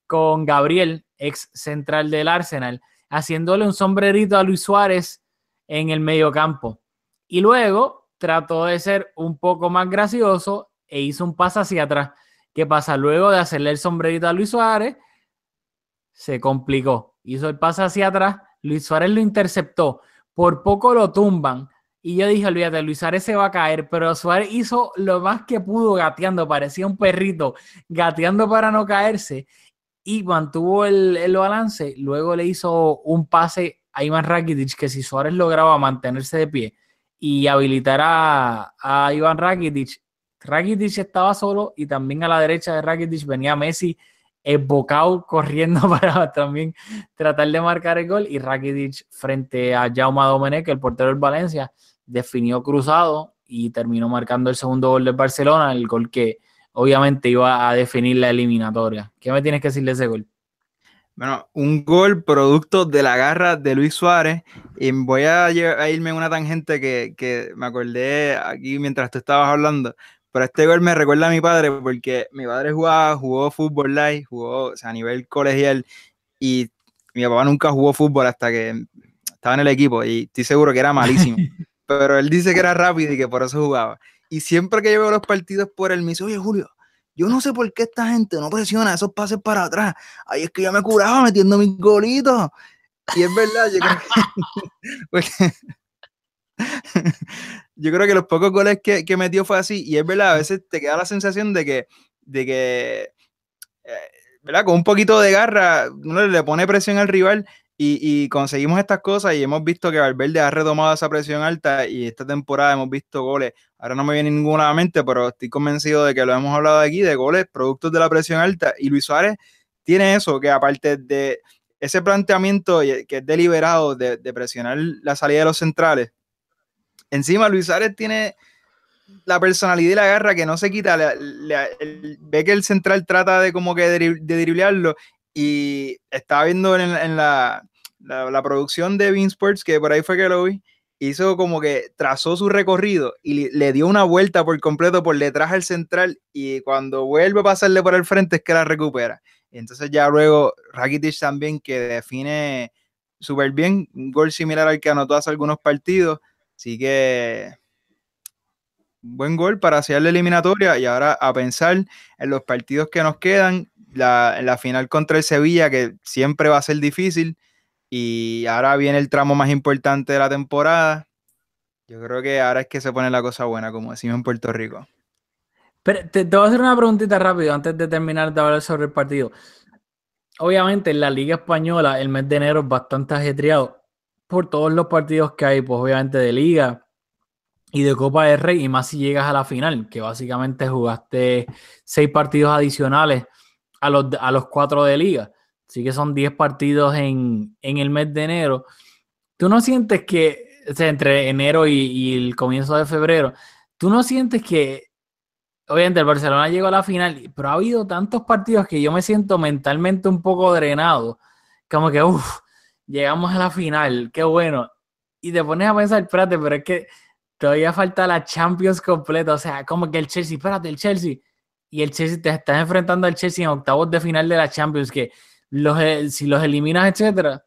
con Gabriel, ex central del Arsenal, haciéndole un sombrerito a Luis Suárez en el mediocampo. Y luego trató de ser un poco más gracioso e hizo un pase hacia atrás. ¿Qué pasa? Luego de hacerle el sombrerito a Luis Suárez, se complicó. Hizo el pase hacia atrás, Luis Suárez lo interceptó, por poco lo tumban. Y yo dije, olvídate, Luis Suárez se va a caer, pero Suárez hizo lo más que pudo gateando, parecía un perrito, gateando para no caerse y mantuvo el, el balance. Luego le hizo un pase a Iván Rakitic que si Suárez lograba mantenerse de pie y habilitar a, a Iván Rakitic, Rakitic estaba solo y también a la derecha de Rakitic venía Messi embocado corriendo para también tratar de marcar el gol y Rakitic frente a Jaume Domenech, el portero del Valencia, definió cruzado y terminó marcando el segundo gol del Barcelona, el gol que obviamente iba a definir la eliminatoria. ¿Qué me tienes que decir de ese gol? Bueno, un gol producto de la garra de Luis Suárez. Y voy a, irme en una tangente que, que, me acordé aquí mientras tú estabas hablando. Pero este gol me recuerda a mi padre porque mi padre jugaba, jugó fútbol live, jugó o sea, a nivel colegial. Y mi papá nunca jugó fútbol hasta que estaba en el equipo. Y estoy seguro que era malísimo. pero él dice que era rápido y que por eso jugaba. Y siempre que yo veo los partidos por él, me dice, oye Julio, yo no sé por qué esta gente no presiona esos pases para atrás. Ahí es que ya me curaba metiendo mis golitos. Y es verdad, yo creo que, yo creo que los pocos goles que, que, metió fue así. Y es verdad, a veces te queda la sensación de que, de que eh, ¿verdad? Con un poquito de garra, uno le pone presión al rival y, conseguimos estas cosas y hemos visto que Valverde ha retomado esa presión alta y esta temporada hemos visto goles. Ahora no me viene ninguna mente, pero estoy convencido de que lo hemos hablado aquí, de goles productos de la presión alta. Y Luis Suárez tiene eso, que aparte de ese planteamiento que es deliberado de, presionar la salida de los centrales, encima Luis Suárez tiene la personalidad y la garra que no se quita. ve que el central trata de como que de, de y estaba viendo en, la, producción de Bean Sports, que por ahí fue que lo vi, hizo como que trazó su recorrido y le dio una vuelta por completo por detrás al central y cuando vuelve a pasarle por el frente es que la recupera. entonces ya luego Rakitic también que define súper bien, un gol similar al que anotó hace algunos partidos, así que buen gol para hacer la eliminatoria y ahora a pensar en los partidos que nos quedan la, final contra el Sevilla, que siempre va a ser difícil. Y ahora viene el tramo más importante de la temporada. Yo creo que ahora es que se pone la cosa buena, como decimos en Puerto Rico. Pero te, voy a hacer una preguntita rápido antes de terminar de hablar sobre el partido. Obviamente en la Liga Española el mes de enero es bastante ajetreado por todos los partidos que hay, pues obviamente de Liga y de Copa del Rey, y más si llegas a la final, que básicamente jugaste seis partidos adicionales a los, a los cuatro de liga. Así que son 10 partidos en, el mes de enero. ¿Tú no sientes que, entre enero y, el comienzo de febrero, tú no sientes que, obviamente el Barcelona llegó a la final, pero ha habido tantos partidos que yo me siento mentalmente un poco drenado, como que, llegamos a la final, qué bueno. Y te pones a pensar, espérate, pero es que todavía falta la Champions completa, o sea, como que el Chelsea, espérate, el Chelsea y el Chelsea te estás enfrentando al Chelsea en octavos de final de la Champions, que los, eh, si los eliminas, etcétera,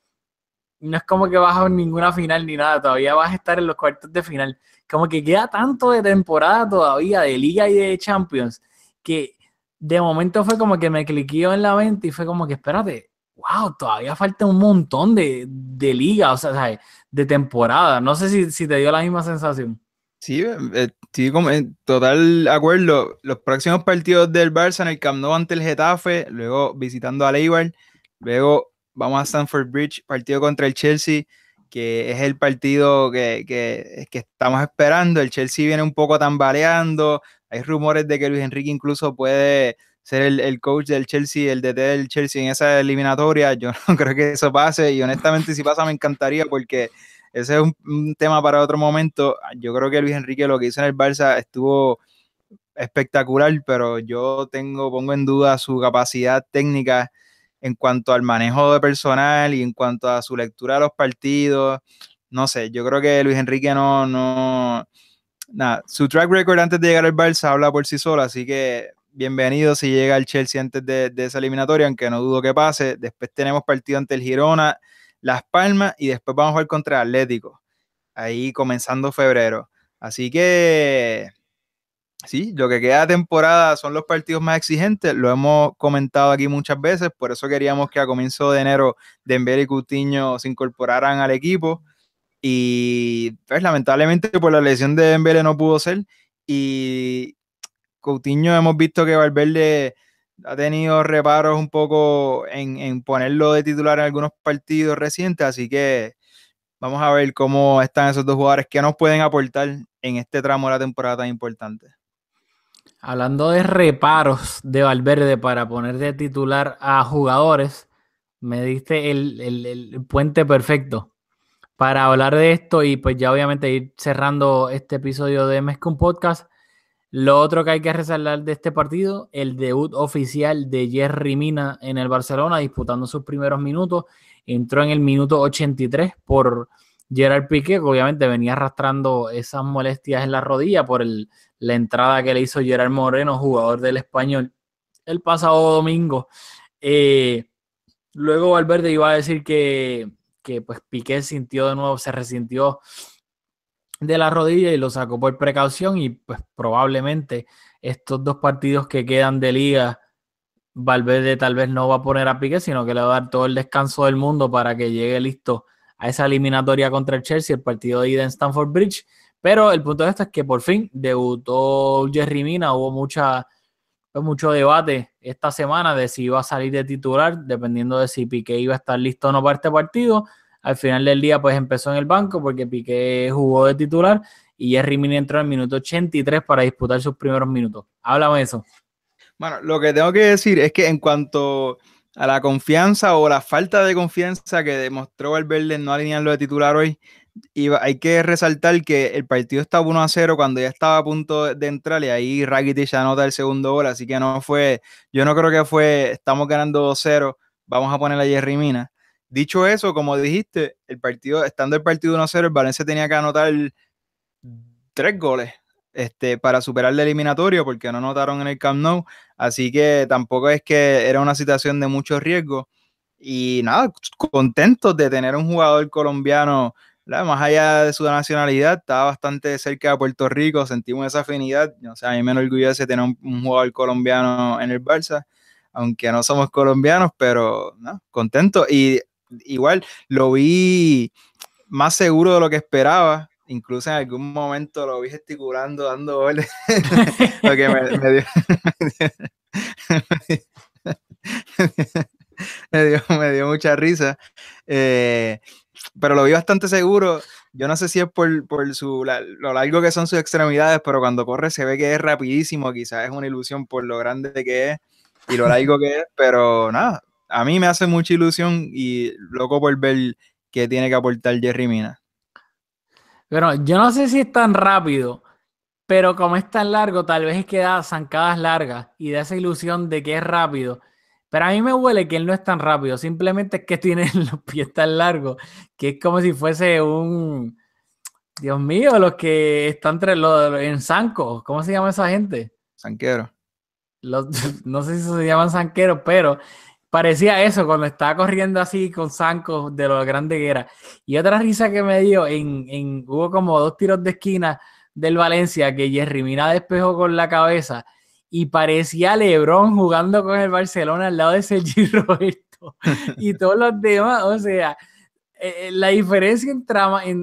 no es como que vas a ninguna final ni nada, todavía vas a estar en los cuartos de final. Como que queda tanto de temporada todavía, de liga y de Champions, que de momento fue como que me cliqueó en la mente y fue como que, espérate, wow, todavía falta un montón de, de liga, o sea, de temporada. No sé si, si te dio la misma sensación. Sí, eh, en total acuerdo. Los próximos partidos del Barça en el Camp Nou ante el Getafe, luego visitando a Eibar, luego vamos a Stamford Bridge, partido contra el Chelsea, que es el partido que, que, que estamos esperando. El Chelsea viene un poco tambaleando. Hay rumores de que Luis Enrique incluso puede ser el, el, coach del Chelsea, el DT del Chelsea en esa eliminatoria. Yo no creo que eso pase y honestamente si pasa me encantaría porque ese es un, tema para otro momento. Yo creo que Luis Enrique lo que hizo en el Barça estuvo espectacular, pero yo tengo, pongo en duda su capacidad técnica en cuanto al manejo de personal y en cuanto a su lectura de los partidos. No sé, yo creo que Luis Enrique no, no, nada, su track record antes de llegar al Barça habla por sí solo, así que bienvenido si llega al Chelsea antes de, de esa eliminatoria, aunque no dudo que pase. Después tenemos partido ante el Girona las Palmas y después vamos a jugar contra Atlético, ahí comenzando febrero. Así que sí, lo que queda de temporada son los partidos más exigentes, lo hemos comentado aquí muchas veces, por eso queríamos que a comienzo de enero Dembélé y Coutinho se incorporaran al equipo y pues lamentablemente por la lesión de Dembélé no pudo ser y Coutinho hemos visto que Valverde ha tenido reparos un poco en, ponerlo de titular en algunos partidos recientes, así que vamos a ver cómo están esos dos jugadores que nos pueden aportar en este tramo de la temporada tan importante. Hablando de reparos de Valverde para poner de titular a jugadores, me diste el, el puente perfecto para hablar de esto y pues ya obviamente ir cerrando este episodio de Mezcum Podcast Lo otro que hay que resaltar de este partido, el debut oficial de Jerry Mina en el Barcelona, disputando sus primeros minutos. Entró en el minuto 83 por Gerard Piqué, que obviamente venía arrastrando esas molestias en la rodilla por el, la entrada que le hizo Gerard Moreno, jugador del español, el pasado domingo. Eh, luego Valverde iba a decir que, que pues Piqué sintió de nuevo, se resintió de la rodilla y lo sacó por precaución y pues probablemente estos dos partidos que quedan de liga, Valverde tal vez no va a poner a Piqué, sino que le va a dar todo el descanso del mundo para que llegue listo a esa eliminatoria contra el Chelsea, el partido de ida en Stamford Bridge. Pero el punto de esto es que por fin debutó Jerry Mina, hubo mucha, pues, mucho debate esta semana de si iba a salir de titular, dependiendo de si Piqué iba a estar listo o no para este partido. Al final del día, pues empezó en el banco porque Piqué jugó de titular y Jerry Mina entró en el minuto 83 para disputar sus primeros minutos. Háblame de eso. Bueno, lo que tengo que decir es que en cuanto a la confianza o la falta de confianza que demostró Valverde en no alinearlo de titular hoy, hay que resaltar que el partido estaba 1 a 0 cuando ya estaba a punto de entrar y ahí Rakitic anota el segundo gol, así que no fue, yo no creo que fue, estamos ganando 2-0, vamos a poner a Jerry Mina. Dicho eso, como dijiste, el partido, estando el partido 1 a 0, el Valencia tenía que anotar tres goles este, para superar el eliminatorio porque no anotaron en el Camp Nou, así que tampoco es que era una situación de mucho riesgo. Y nada, contentos de tener un jugador colombiano más allá de su nacionalidad, estaba bastante cerca de Puerto Rico, sentimos esa afinidad. O sea, a mí me enorgullece tener un, jugador colombiano en el Barça, aunque no somos colombianos, pero no, contento. Y igual lo vi más seguro de lo que esperaba. Incluso en algún momento lo vi gesticulando, dando goles. lo que me, dio, me, dio, mucha risa. Eh, pero lo vi bastante seguro. Yo no sé si es por, por su, lo largo que son sus extremidades, pero cuando corre se ve que es rapidísimo. Quizás es una ilusión por lo grande que es y lo largo que es, pero nada, a mí me hace mucha ilusión y loco por ver qué tiene que aportar Jerry Mina. Pero yo no sé si es tan rápido, pero como es tan largo, tal vez es que da zancadas largas y da esa ilusión de que es rápido pero a mí me huele que él no es tan rápido, simplemente es que tiene los pies tan largos, que es como si fuese un... Dios mío, los que están entre los, en Sanco, ¿cómo se llama esa gente? Sanquero. no sé si se llaman sanqueros, pero parecía eso cuando estaba corriendo así con zancos de lo grande que. Y otra risa que me dio, en, en, hubo como dos tiros de esquina del Valencia que Jerry Mina despejó con la cabeza y parecía Lebron jugando con el Barcelona al lado de Sergi Roberto y todos los demás, o sea, eh, eh, la diferencia entre,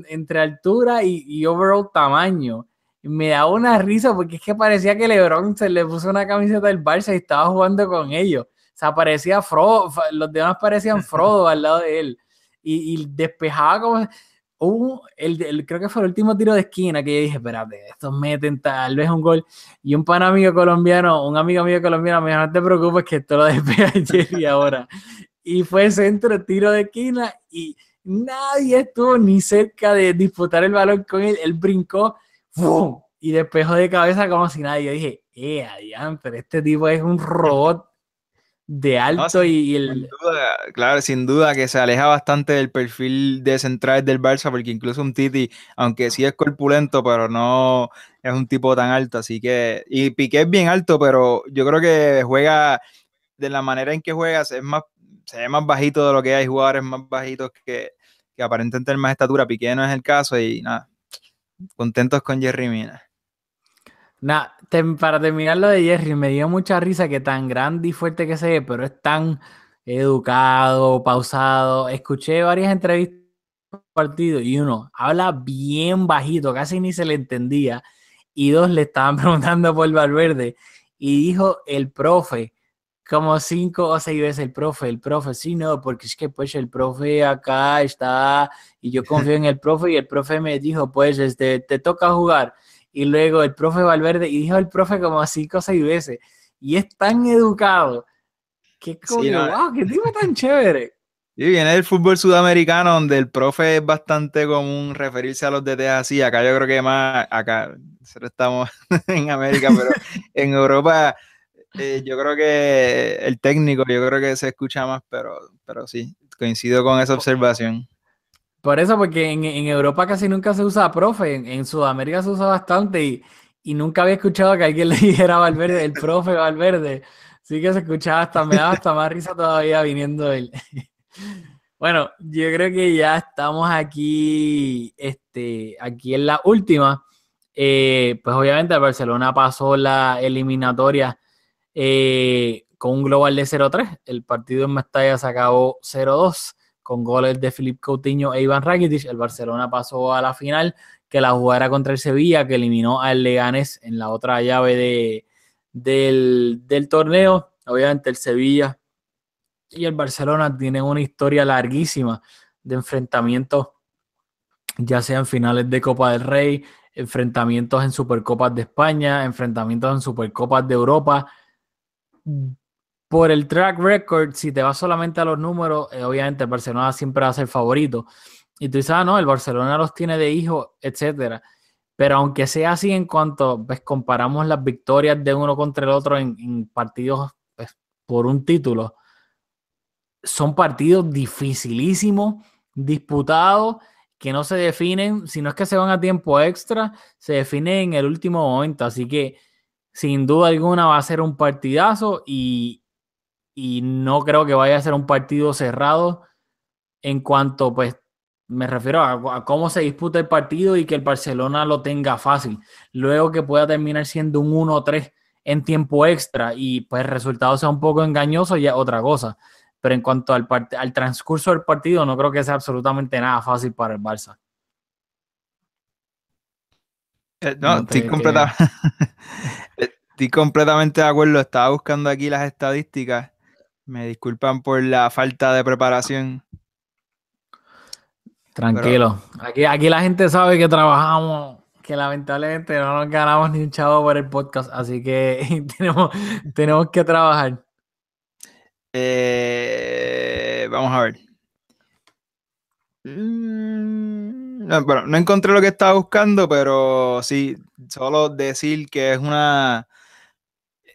entre altura y, overall tamaño me da una risa porque es que parecía que Lebron se le puso una camiseta del Barça y estaba jugando con ellos. Sea, parecía Frodo, los demás parecían Frodo al lado de él y, y despejaba como el, creo que fue el último tiro de esquina que yo dije, espérate, estos meten tal vez un gol. Y un pan amigo colombiano, un amigo mío colombiano me dijo, no te preocupes que esto lo despega Jerry ahora. Y fue centro, tiro de esquina y nadie estuvo ni cerca de disputar el balón con él. Él brincó y despejó de cabeza como si nadie. Yo dije, eh, pero este tipo es un robot de alto y, el... claro, sin duda que se aleja bastante del perfil de centrales del Barça, porque incluso un Titi, aunque sí es corpulento, pero no es un tipo tan alto, así que... Y Piqué es bien alto, pero yo creo que juega de la manera en que juegas, es más, se ve más bajito de lo que hay jugadores más bajitos que, que aparentan tener más estatura. Piqué no es el caso y nada, contentos con Jerry Mina para terminar lo de Jerry, me dio mucha risa que tan grande y fuerte que se pero es tan educado, pausado. Escuché varias entrevistas partido y uno habla bien bajito, casi ni se le entendía. Y dos le estaban preguntando por Valverde y dijo el profe, como cinco o seis veces el profe, el profe, sí, no, porque es que pues el profe acá está y yo confío en el profe y el profe me dijo, pues este, te toca jugar y luego el profe Valverde, y dijo el profe como cinco o seis veces, y es tan educado, que como, wow, qué tipo tan chévere. Y viene del fútbol sudamericano, donde el profe es bastante común referirse a los DT así. Acá yo creo que más, acá nosotros estamos en América, pero en Europa eh, yo creo que el técnico, yo creo que se escucha más, pero, pero sí, coincido con esa observación. Por eso, porque en, en Europa casi nunca se usa profe, en, en Sudamérica se usa bastante y, y, nunca había escuchado que alguien le dijera Valverde, el profe Valverde. Sí que se escuchaba hasta, me daba hasta más risa todavía viniendo él. Bueno, yo creo que ya estamos aquí, este, aquí en la última. Eh, pues obviamente el Barcelona pasó la eliminatoria eh, con un global de 0-3. El partido en Mestalla se acabó 0-2 con goles de Filip Coutinho e Iván Rakitic. El Barcelona pasó a la final, que la jugara contra el Sevilla, que eliminó al Leganés en la otra llave de, del, del torneo. Obviamente el Sevilla y el Barcelona tienen una historia larguísima de enfrentamientos, ya sean finales de Copa del Rey, enfrentamientos en Supercopas de España, enfrentamientos en Supercopas de Europa. Por el track record, si te vas solamente a los números, eh, obviamente el Barcelona siempre va a ser favorito. Y tú dices, ah, no, el Barcelona los tiene de hijo, etcétera. Pero aunque sea así en cuanto pues, comparamos las victorias de uno contra el otro en, partidos pues, por un título, son partidos dificilísimos, disputados, que no se definen, si no es que se van a tiempo extra, se definen en el último momento. Así que sin duda alguna va a ser un partidazo y, y no creo que vaya a ser un partido cerrado en cuanto, pues, me refiero a, a, cómo se disputa el partido y que el Barcelona lo tenga fácil. Luego que pueda terminar siendo un 1-3 en tiempo extra y pues el resultado sea un poco engañoso, ya otra cosa pero en cuanto al, al transcurso del partido, no creo que sea absolutamente nada fácil para el Barça. Eh, no, estoy, completa... estoy, completamente de acuerdo. Estaba buscando aquí las estadísticas. Me disculpan por la falta de preparación. Tranquilo. Aquí, aquí la gente sabe que trabajamos, que lamentablemente no nos ganamos ni un chavo por el podcast, así que tenemos, tenemos que trabajar. Eh, vamos a ver. Mm, no, bueno, no encontré lo que estaba buscando, pero sí, solo decir que es una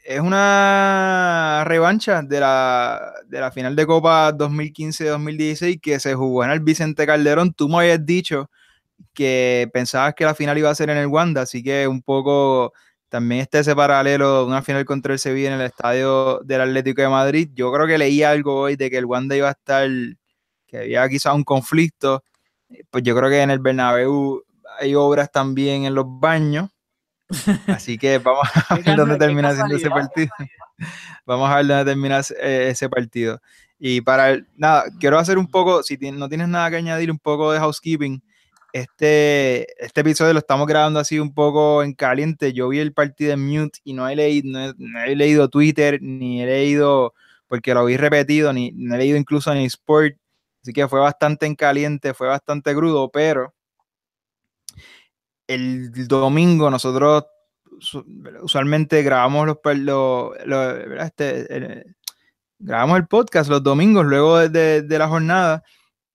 es una revancha de la, de la final de Copa 2015-2016 que se jugó en el Vicente Calderón. Tú me habías dicho que pensabas que la final iba a ser en el Wanda, así que un poco también está ese paralelo de una final contra el Sevilla en el estadio del Atlético de Madrid. Yo creo que leí algo hoy de que el Wanda iba a estar, que había quizás un conflicto. Pues yo creo que en el Bernabéu hay obras también en los baños. Así que vamos a ver dónde termina siendo ese partido. Vamos a ver dónde termina ese partido. Y para, nada, quiero hacer un poco, si no tienes nada que añadir, un poco de housekeeping este, este episodio lo estamos grabando así un poco en caliente. Yo vi el partido en mute y no he leído, no he, leído Twitter, ni he leído, porque lo vi repetido, ni no he leído incluso ni Sport. Así que fue bastante en caliente, fue bastante crudo, pero el domingo nosotros usualmente grabamos los, este, grabamos el podcast los domingos luego de, de la jornada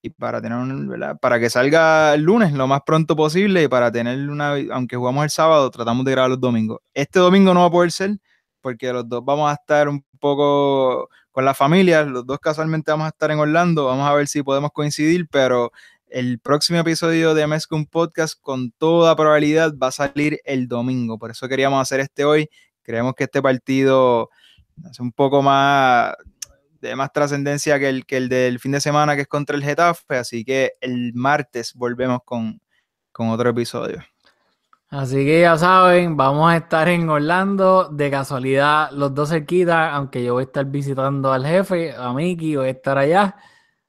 y para tener un, para que salga el lunes lo más pronto posible y para tener una, aunque jugamos el sábado, tratamos de grabar los domingos. Este domingo no va a poder ser porque los dos vamos a estar un poco con la familia, los dos casualmente vamos a estar en Orlando, vamos a ver si podemos coincidir, pero el próximo episodio de un Podcast con toda probabilidad va a salir el domingo, por eso queríamos hacer este hoy, creemos que este partido es un poco más de más trascendencia que el, que el del fin de semana que es contra el Getafe, así que el martes volvemos con, otro episodio. Así que ya saben, vamos a estar en Orlando, de casualidad los dos cerquitas, aunque yo voy a estar visitando al jefe, a Miki, voy a estar allá,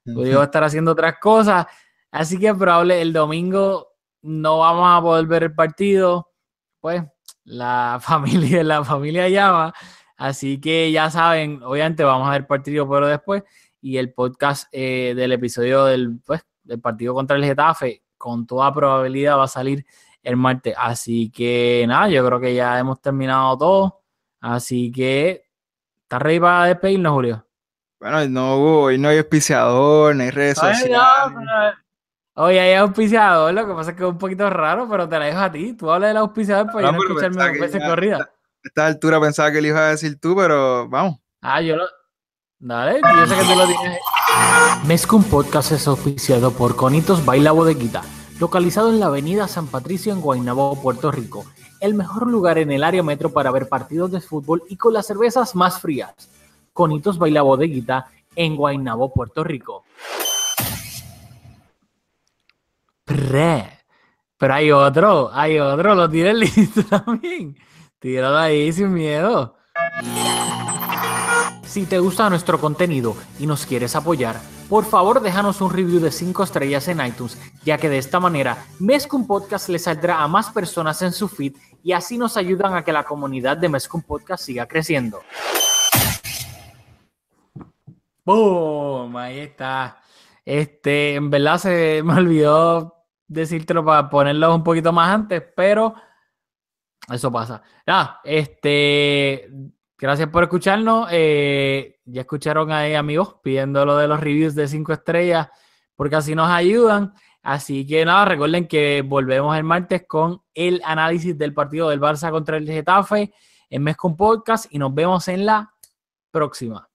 voy a estar haciendo otras cosas, así que probable el domingo no vamos a poder ver el partido, pues la familia, la familia llama, Así que ya saben, obviamente vamos a ver partido pero después y el podcast eh, del episodio del, pues, del partido contra el Getafe con toda probabilidad va a salir el martes. Así que nada, yo creo que ya hemos terminado todo. Así que, ¿estás ready para despedirnos, Julio? Bueno, no hubo, hoy no hay auspiciador, no hay redes Ay, no, sociales. pero- Oye, hay auspiciador, lo que pasa es que es un poquito raro, pero te la dejo a ti. Tú hablas del auspiciador para yo No, escucharme dos veces ya- corrida. A esta altura pensaba que le ibas a decir tú, pero vamos. Ah, yo lo. Dale, yo sé que tú lo tienes. Mezcum Podcast es auspiciado por Conitos Baila Bodeguita, localizado en la avenida San Patricio en Guaynabo, Puerto Rico. El mejor lugar en el área metro para ver partidos de fútbol y con las cervezas más frías. Conitos Baila Bodeguita en Guaynabo, Puerto Rico. Pre. Pero hay otro, hay otro, lo tienes listo también. Tíralo ahí sin miedo. Si te gusta nuestro contenido y nos quieres apoyar, por favor déjanos un review de 5 estrellas en iTunes, ya que de esta manera Mezcum Podcast le saldrá a más personas en su feed y así nos ayudan a que la comunidad de Mezcum Podcast siga creciendo. ¡Boom! Ahí está. Este, en verdad se me olvidó decírtelo para ponerlo un poquito más antes, pero eso pasa. Nada, este, gracias por escucharnos. eh, ya escucharon ahí, amigos, pidiendo lo de los reviews de 5 estrellas, porque así nos ayudan. Así que nada, recuerden que volvemos el martes con el análisis del partido del Barça contra el Getafe en Mes con Podcast y nos vemos en la próxima.